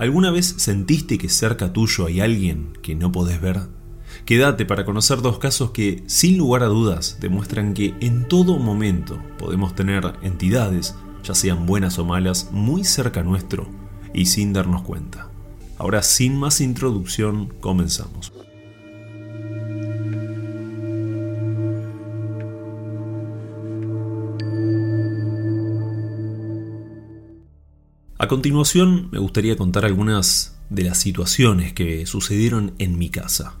¿Alguna vez sentiste que cerca tuyo hay alguien que no podés ver? Quédate para conocer dos casos que, sin lugar a dudas, demuestran que en todo momento podemos tener entidades, ya sean buenas o malas, muy cerca nuestro y sin darnos cuenta. Ahora, sin más introducción, comenzamos. A continuación, me gustaría contar algunas de las situaciones que sucedieron en mi casa.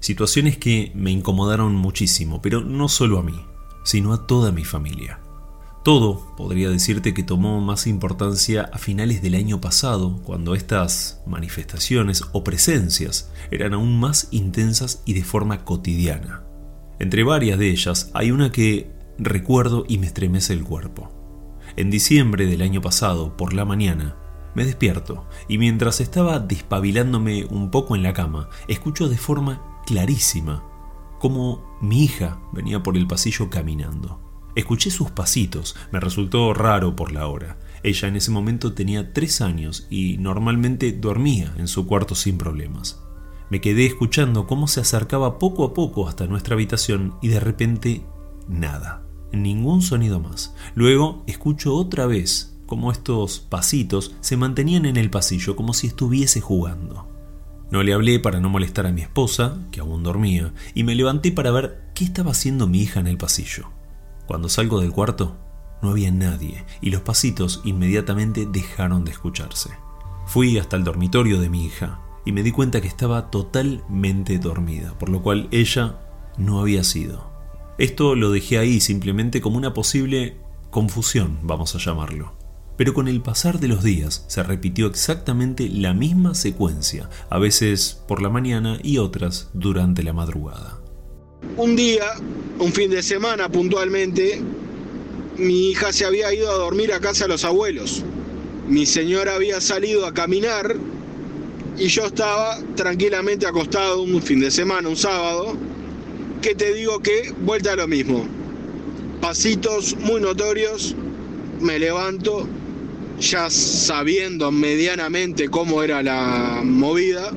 Situaciones que me incomodaron muchísimo, pero no solo a mí, sino a toda mi familia. Todo podría decirte que tomó más importancia a finales del año pasado, cuando estas manifestaciones o presencias eran aún más intensas y de forma cotidiana. Entre varias de ellas hay una que recuerdo y me estremece el cuerpo. En diciembre del año pasado, por la mañana, me despierto y mientras estaba despabilándome un poco en la cama, escucho de forma clarísima cómo mi hija venía por el pasillo caminando. Escuché sus pasitos, me resultó raro por la hora. Ella en ese momento tenía tres años y normalmente dormía en su cuarto sin problemas. Me quedé escuchando cómo se acercaba poco a poco hasta nuestra habitación y de repente nada, ningún sonido más. Luego escucho otra vez cómo estos pasitos se mantenían en el pasillo como si estuviese jugando. No le hablé para no molestar a mi esposa, que aún dormía, y me levanté para ver qué estaba haciendo mi hija en el pasillo. Cuando salgo del cuarto, no había nadie y los pasitos inmediatamente dejaron de escucharse. Fui hasta el dormitorio de mi hija y me di cuenta que estaba totalmente dormida, por lo cual ella no había sido. Esto lo dejé ahí simplemente como una posible confusión, vamos a llamarlo. Pero con el pasar de los días se repitió exactamente la misma secuencia, a veces por la mañana y otras durante la madrugada. Un día, un fin de semana puntualmente, mi hija se había ido a dormir a casa de los abuelos. Mi señora había salido a caminar y yo estaba tranquilamente acostado un fin de semana, un sábado, que te digo que vuelta a lo mismo. Pasitos muy notorios, me levanto ya sabiendo medianamente cómo era la movida,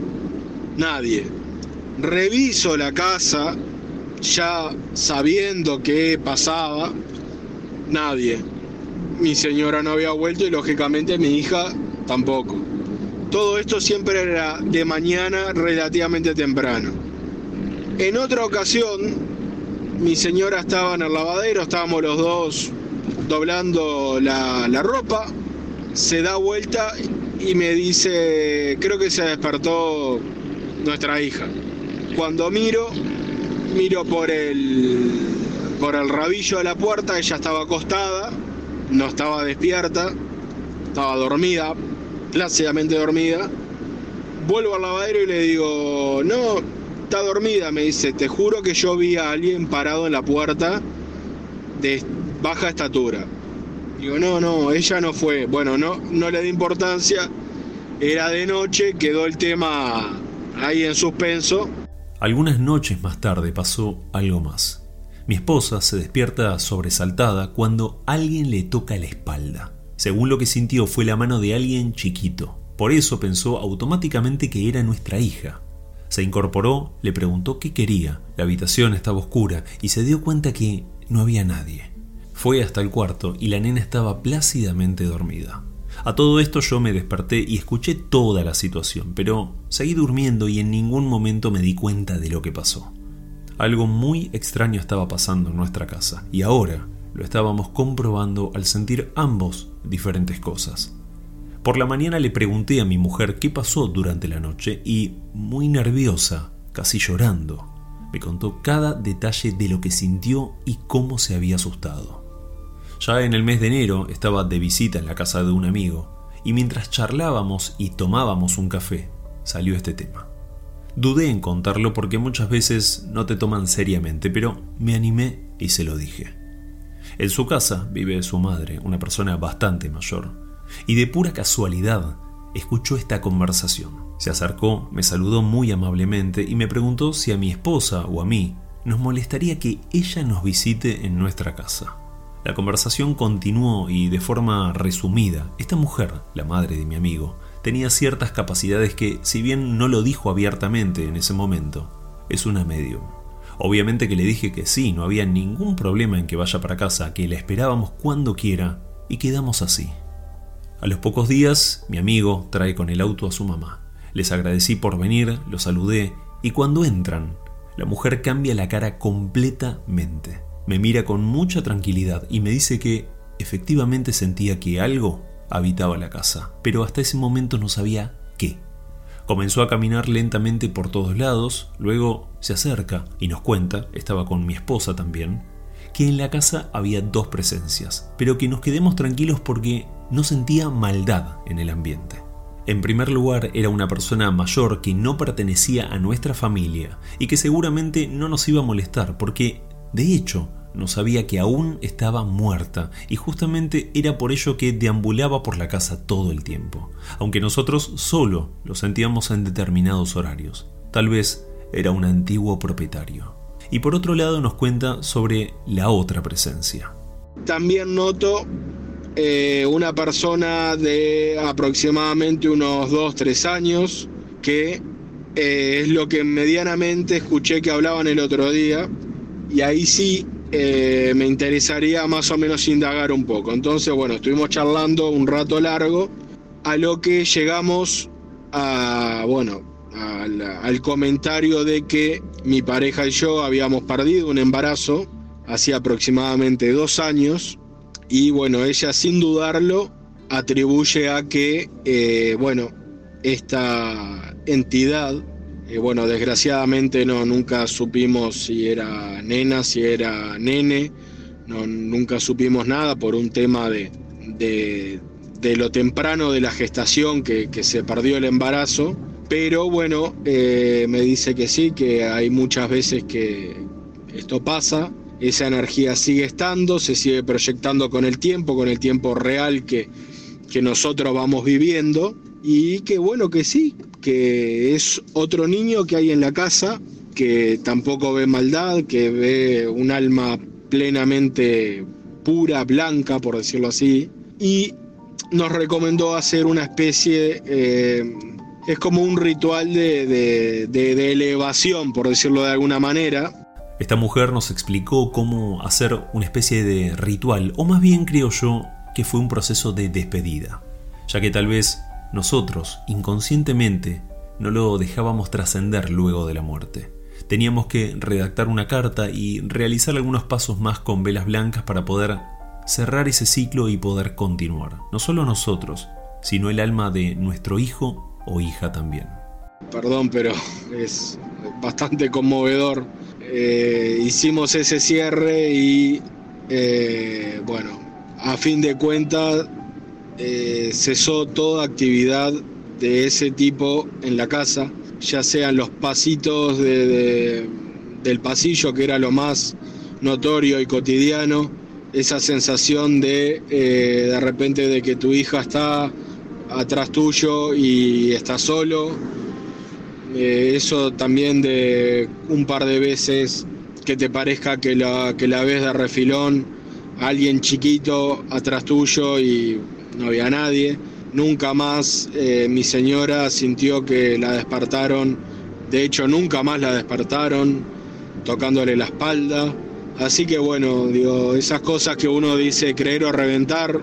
nadie. Reviso la casa ya sabiendo qué pasaba, nadie. Mi señora no había vuelto y lógicamente mi hija tampoco. Todo esto siempre era de mañana relativamente temprano. En otra ocasión, mi señora estaba en el lavadero, estábamos los dos doblando la, ropa, se da vuelta y me dice, creo que se despertó nuestra hija. Cuando miro, miro por el, por el rabillo de la puerta, ella estaba acostada, no estaba despierta, estaba dormida, plácidamente dormida. Vuelvo al lavadero y le digo, no, está dormida, me dice, te juro que yo vi a alguien parado en la puerta de baja estatura. Digo, no, no, ella no fue. Bueno, no, no le di importancia. Era de noche, quedó el tema ahí en suspenso. Algunas noches más tarde pasó algo más. Mi esposa se despierta sobresaltada cuando alguien le toca la espalda. Según lo que sintió fue la mano de alguien chiquito. Por eso pensó automáticamente que era nuestra hija. Se incorporó, le preguntó qué quería. La habitación estaba oscura y se dio cuenta que no había nadie. Fue hasta el cuarto y la nena estaba plácidamente dormida. A todo esto yo me desperté y escuché toda la situación, pero seguí durmiendo y en ningún momento me di cuenta de lo que pasó. Algo muy extraño estaba pasando en nuestra casa y ahora lo estábamos comprobando al sentir ambos diferentes cosas. Por la mañana le pregunté a mi mujer qué pasó durante la noche y, muy nerviosa, casi llorando, me contó cada detalle de lo que sintió y cómo se había asustado. Ya en el mes de enero estaba de visita en la casa de un amigo, y mientras charlábamos y tomábamos un café, salió este tema. Dudé en contarlo porque muchas veces no te toman seriamente, pero me animé y se lo dije. En su casa vive su madre, una persona bastante mayor, y de pura casualidad escuchó esta conversación. Se acercó, me saludó muy amablemente y me preguntó si a mi esposa o a mí nos molestaría que ella nos visite en nuestra casa. La conversación continuó y de forma resumida, esta mujer, la madre de mi amigo, tenía ciertas capacidades que, si bien no lo dijo abiertamente en ese momento, es una medium. Obviamente que le dije que sí, no había ningún problema en que vaya para casa, que la esperábamos cuando quiera, y quedamos así. A los pocos días, mi amigo trae con el auto a su mamá. Les agradecí por venir, los saludé, y cuando entran, la mujer cambia la cara completamente. Me mira con mucha tranquilidad y me dice que efectivamente sentía que algo habitaba la casa, pero hasta ese momento no sabía qué. Comenzó a caminar lentamente por todos lados, luego se acerca y nos cuenta, estaba con mi esposa también, que en la casa había dos presencias, pero que nos quedemos tranquilos porque no sentía maldad en el ambiente. En primer lugar, era una persona mayor que no pertenecía a nuestra familia y que seguramente no nos iba a molestar porque, de hecho, no sabía que aún estaba muerta y justamente era por ello que deambulaba por la casa todo el tiempo, aunque nosotros solo lo sentíamos en determinados horarios. Tal vez era un antiguo propietario. Y por otro lado nos cuenta sobre la otra presencia. También noto eh, una persona de aproximadamente unos 2-3 años que eh, es lo que medianamente escuché que hablaban el otro día y ahí sí eh, me interesaría más o menos indagar un poco. Entonces, bueno, estuvimos charlando un rato largo, a lo que llegamos a, bueno, al, al comentario de que mi pareja y yo habíamos perdido un embarazo hacía aproximadamente dos años y bueno, ella sin dudarlo atribuye a que, eh, bueno, esta entidad eh, bueno, desgraciadamente no, nunca supimos si era nena, si era nene, no, nunca supimos nada por un tema de, de, lo temprano de la gestación que, se perdió el embarazo. Pero bueno, eh, me dice que sí, que hay muchas veces que esto pasa, esa energía sigue estando, se sigue proyectando con el tiempo, con el tiempo real que, que nosotros vamos viviendo y que bueno que sí, que es otro niño que hay en la casa, que tampoco ve maldad, que ve un alma plenamente pura, blanca, por decirlo así, y nos recomendó hacer una especie, eh, es como un ritual de, de elevación, por decirlo de alguna manera. Esta mujer nos explicó cómo hacer una especie de ritual, o más bien creo yo que fue un proceso de despedida, ya que tal vez nosotros, inconscientemente, no lo dejábamos trascender luego de la muerte. Teníamos que redactar una carta y realizar algunos pasos más con velas blancas para poder cerrar ese ciclo y poder continuar. No solo nosotros, sino el alma de nuestro hijo o hija también. Perdón, pero es bastante conmovedor. Eh, hicimos ese cierre y, eh, bueno, a fin de cuentas eh, cesó toda actividad de ese tipo en la casa, ya sean los pasitos del pasillo, que era lo más notorio y cotidiano, esa sensación de de repente de que tu hija está atrás tuyo y está solo, eh, eso también de un par de veces que te parezca que la, que la ves de refilón, alguien chiquito atrás tuyo y no había nadie. Nunca más eh, mi señora sintió que la despertaron, de hecho nunca más la despertaron tocándole la espalda. Así que bueno, digo, esas cosas que uno dice creer o reventar,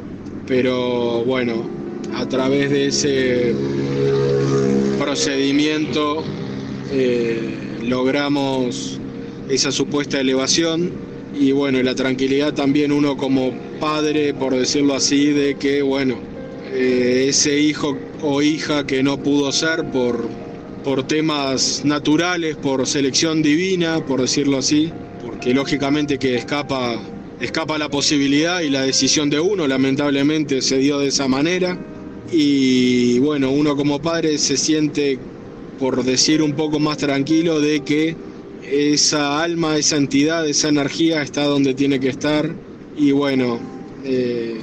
pero bueno, a través de ese procedimiento eh, logramos esa supuesta elevación y bueno, la tranquilidad también uno como padre, por decirlo así, de que bueno, eh, ese hijo o hija que no pudo ser por, por temas naturales, por selección divina, por decirlo así, porque lógicamente que escapa escapa la posibilidad y la decisión de uno, lamentablemente se dio de esa manera. Y bueno, uno como padre se siente, por decir un poco más tranquilo, de que esa alma, esa entidad, esa energía está donde tiene que estar. Y bueno, eh,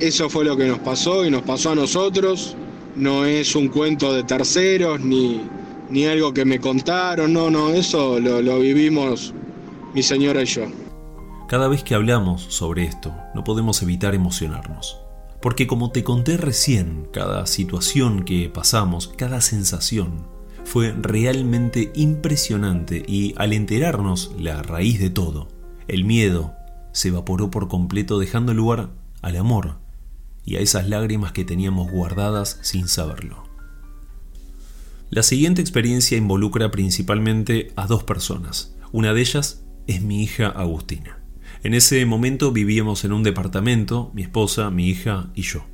eso fue lo que nos pasó y nos pasó a nosotros. No es un cuento de terceros ni, ni algo que me contaron, no, no, eso lo, lo vivimos mi señora y yo. Cada vez que hablamos sobre esto, no podemos evitar emocionarnos. Porque como te conté recién, cada situación que pasamos, cada sensación, fue realmente impresionante y al enterarnos la raíz de todo, el miedo se evaporó por completo dejando lugar al amor y a esas lágrimas que teníamos guardadas sin saberlo. La siguiente experiencia involucra principalmente a dos personas. Una de ellas es mi hija Agustina. En ese momento vivíamos en un departamento, mi esposa, mi hija y yo.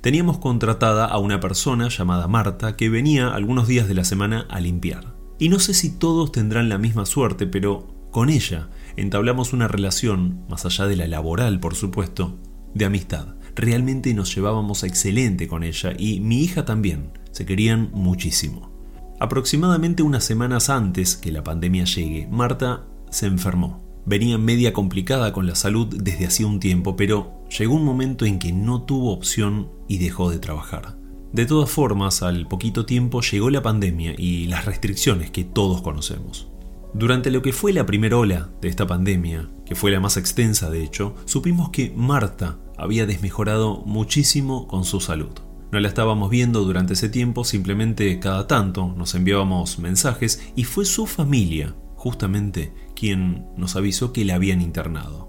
Teníamos contratada a una persona llamada Marta que venía algunos días de la semana a limpiar. Y no sé si todos tendrán la misma suerte, pero con ella entablamos una relación, más allá de la laboral por supuesto, de amistad. Realmente nos llevábamos excelente con ella y mi hija también, se querían muchísimo. Aproximadamente unas semanas antes que la pandemia llegue, Marta se enfermó. Venía media complicada con la salud desde hacía un tiempo, pero llegó un momento en que no tuvo opción y dejó de trabajar. De todas formas, al poquito tiempo llegó la pandemia y las restricciones que todos conocemos. Durante lo que fue la primera ola de esta pandemia, que fue la más extensa de hecho, supimos que Marta había desmejorado muchísimo con su salud. No la estábamos viendo durante ese tiempo, simplemente cada tanto nos enviábamos mensajes y fue su familia justamente quien nos avisó que la habían internado.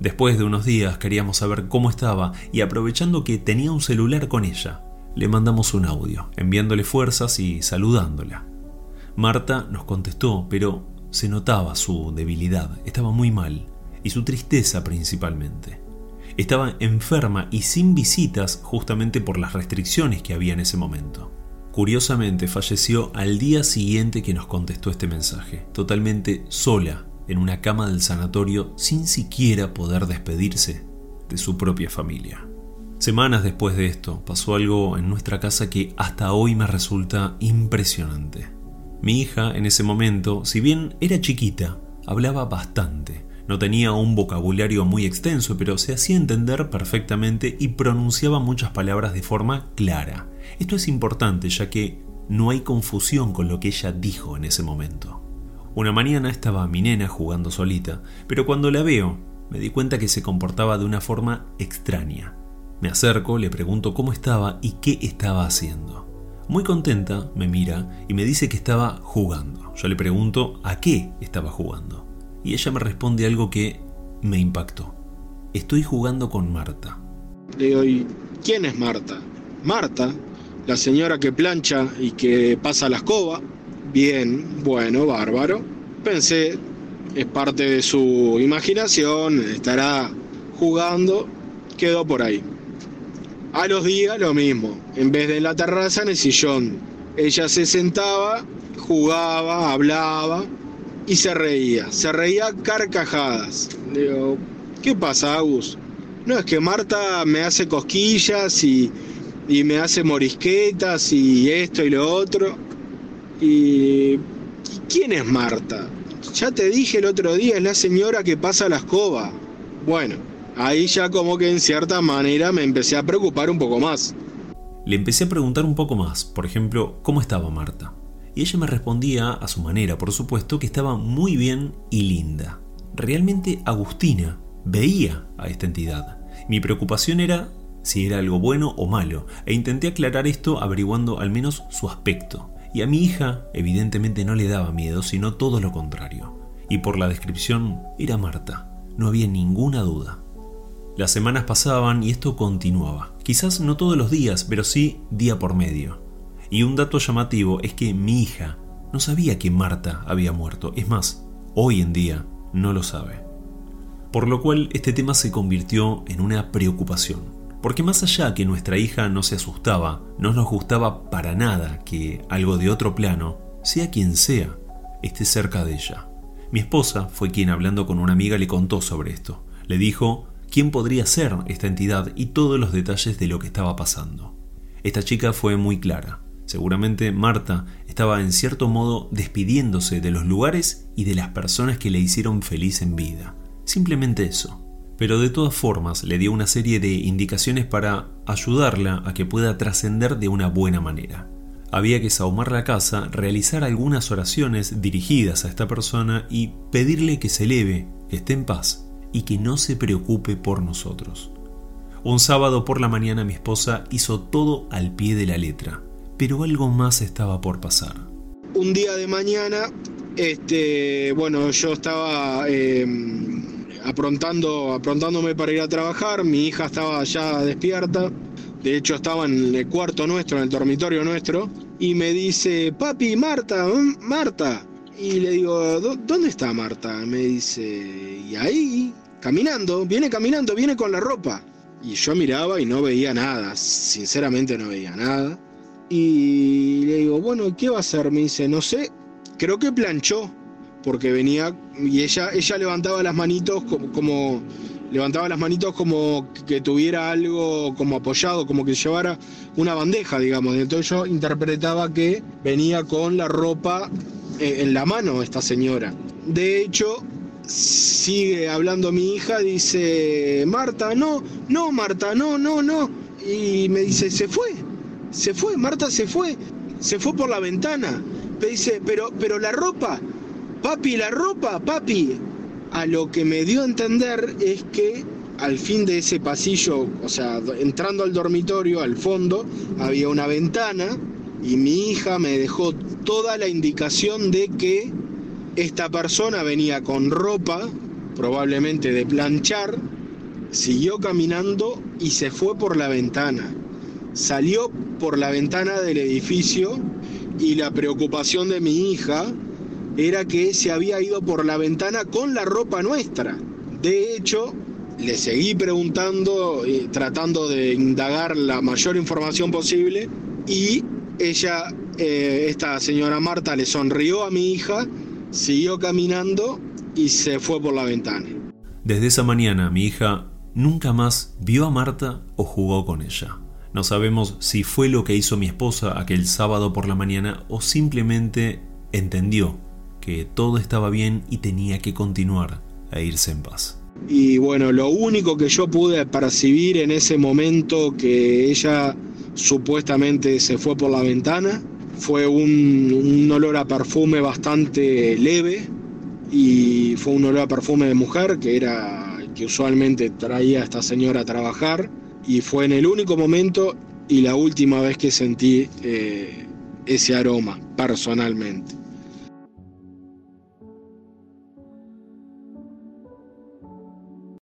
Después de unos días queríamos saber cómo estaba y aprovechando que tenía un celular con ella, le mandamos un audio, enviándole fuerzas y saludándola. Marta nos contestó, pero se notaba su debilidad, estaba muy mal, y su tristeza principalmente. Estaba enferma y sin visitas justamente por las restricciones que había en ese momento. Curiosamente falleció al día siguiente que nos contestó este mensaje, totalmente sola, en una cama del sanatorio, sin siquiera poder despedirse de su propia familia. Semanas después de esto, pasó algo en nuestra casa que hasta hoy me resulta impresionante. Mi hija en ese momento, si bien era chiquita, hablaba bastante. No tenía un vocabulario muy extenso, pero se hacía entender perfectamente y pronunciaba muchas palabras de forma clara. Esto es importante ya que no hay confusión con lo que ella dijo en ese momento. Una mañana estaba mi nena jugando solita, pero cuando la veo me di cuenta que se comportaba de una forma extraña. Me acerco, le pregunto cómo estaba y qué estaba haciendo. Muy contenta me mira y me dice que estaba jugando. Yo le pregunto a qué estaba jugando. Y ella me responde algo que me impactó. Estoy jugando con Marta. Le digo, quién es Marta? Marta la señora que plancha y que pasa la escoba. Bien, bueno, bárbaro. Pensé, es parte de su imaginación, estará jugando, quedó por ahí. A los días lo mismo, en vez de en la terraza, en el sillón. Ella se sentaba, jugaba, hablaba y se reía. Se reía carcajadas. Digo, ¿qué pasa, Agus? No, es que Marta me hace cosquillas y y me hace morisquetas y esto y lo otro. Y ¿quién es Marta? Ya te dije el otro día, es la señora que pasa la escoba. Bueno, ahí ya como que en cierta manera me empecé a preocupar un poco más. Le empecé a preguntar un poco más, por ejemplo, ¿cómo estaba Marta? Y ella me respondía a su manera, por supuesto, que estaba muy bien y linda. Realmente Agustina veía a esta entidad. Mi preocupación era si era algo bueno o malo, e intenté aclarar esto averiguando al menos su aspecto. Y a mi hija evidentemente no le daba miedo, sino todo lo contrario. Y por la descripción era Marta, no había ninguna duda. Las semanas pasaban y esto continuaba. Quizás no todos los días, pero sí día por medio. Y un dato llamativo es que mi hija no sabía que Marta había muerto. Es más, hoy en día no lo sabe. Por lo cual este tema se convirtió en una preocupación. Porque más allá que nuestra hija no se asustaba, no nos gustaba para nada que algo de otro plano, sea quien sea, esté cerca de ella. Mi esposa fue quien hablando con una amiga le contó sobre esto. Le dijo quién podría ser esta entidad y todos los detalles de lo que estaba pasando. Esta chica fue muy clara. Seguramente Marta estaba en cierto modo despidiéndose de los lugares y de las personas que le hicieron feliz en vida. Simplemente eso. Pero de todas formas le dio una serie de indicaciones para ayudarla a que pueda trascender de una buena manera. Había que sahumar la casa, realizar algunas oraciones dirigidas a esta persona y pedirle que se eleve, que esté en paz y que no se preocupe por nosotros. Un sábado por la mañana mi esposa hizo todo al pie de la letra, pero algo más estaba por pasar. Un día de mañana, este, bueno, yo estaba em, aprontando, aprontándome para ir a trabajar, mi hija estaba ya despierta, de hecho estaba en el cuarto nuestro, en el dormitorio nuestro, y me dice, papi, Marta, mm, Marta. Y le digo, ¿dónde está Marta? Me dice, y ahí, caminando, viene caminando, viene con la ropa. Y yo miraba y no veía nada, sinceramente no veía nada. Y le digo, bueno, ¿qué va a hacer? Me dice, no sé, creo que planchó, porque venía y ella, ella levantaba las manitos como levantaba las manitos como que tuviera algo como apoyado, como que llevara una bandeja, digamos. Entonces yo interpretaba que venía con la ropa eh, en la mano esta señora. De hecho, sigue hablando mi hija, dice, Marta, no, no, Marta, no, no, no. Y me dice, se fue, se fue, Marta se fue, se fue por la ventana. Me dice, pero, pero la ropa, papi, la ropa, papi, a lo que me dio a entender es que al fin de ese pasillo, o sea, entrando al dormitorio, al fondo, había una ventana y mi hija me dejó toda la indicación de que esta persona venía con ropa, probablemente de planchar, siguió caminando y se fue por la ventana. Salió por la ventana del edificio y la preocupación de mi hija era que se había ido por la ventana con la ropa nuestra. De hecho, le seguí preguntando, y tratando de indagar la mayor información posible y ella, eh, esta señora Marta, le sonrió a mi hija, siguió caminando y se fue por la ventana. Desde esa mañana mi hija nunca más vio a Marta o jugó con ella. No sabemos si fue lo que hizo mi esposa aquel sábado por la mañana o simplemente entendió que todo estaba bien y tenía que continuar a irse en paz. Y bueno, lo único que yo pude percibir en ese momento que ella supuestamente se fue por la ventana fue un, olor a perfume bastante leve y fue un olor a perfume de mujer que era que usualmente traía a esta señora a trabajar y fue en el único momento y la última vez que sentí eh, ese aroma personalmente.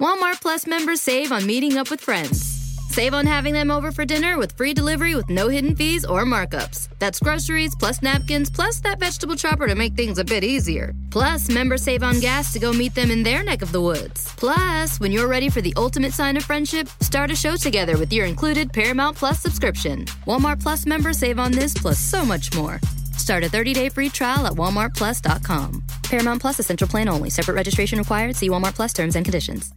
Walmart Plus members save on meeting up with friends. Save on having them over for dinner with free delivery with no hidden fees or markups. That's groceries plus napkins plus that vegetable chopper to make things a bit easier. Plus, members save on gas to go meet them in their neck of the woods. Plus, when you're ready for the ultimate sign of friendship, start a show together with your included Paramount Plus subscription. Walmart Plus members save on this plus so much more. Start a 30-day free trial at walmartplus.com. Paramount Plus a central Plan only. Separate registration required. See Walmart Plus terms and conditions.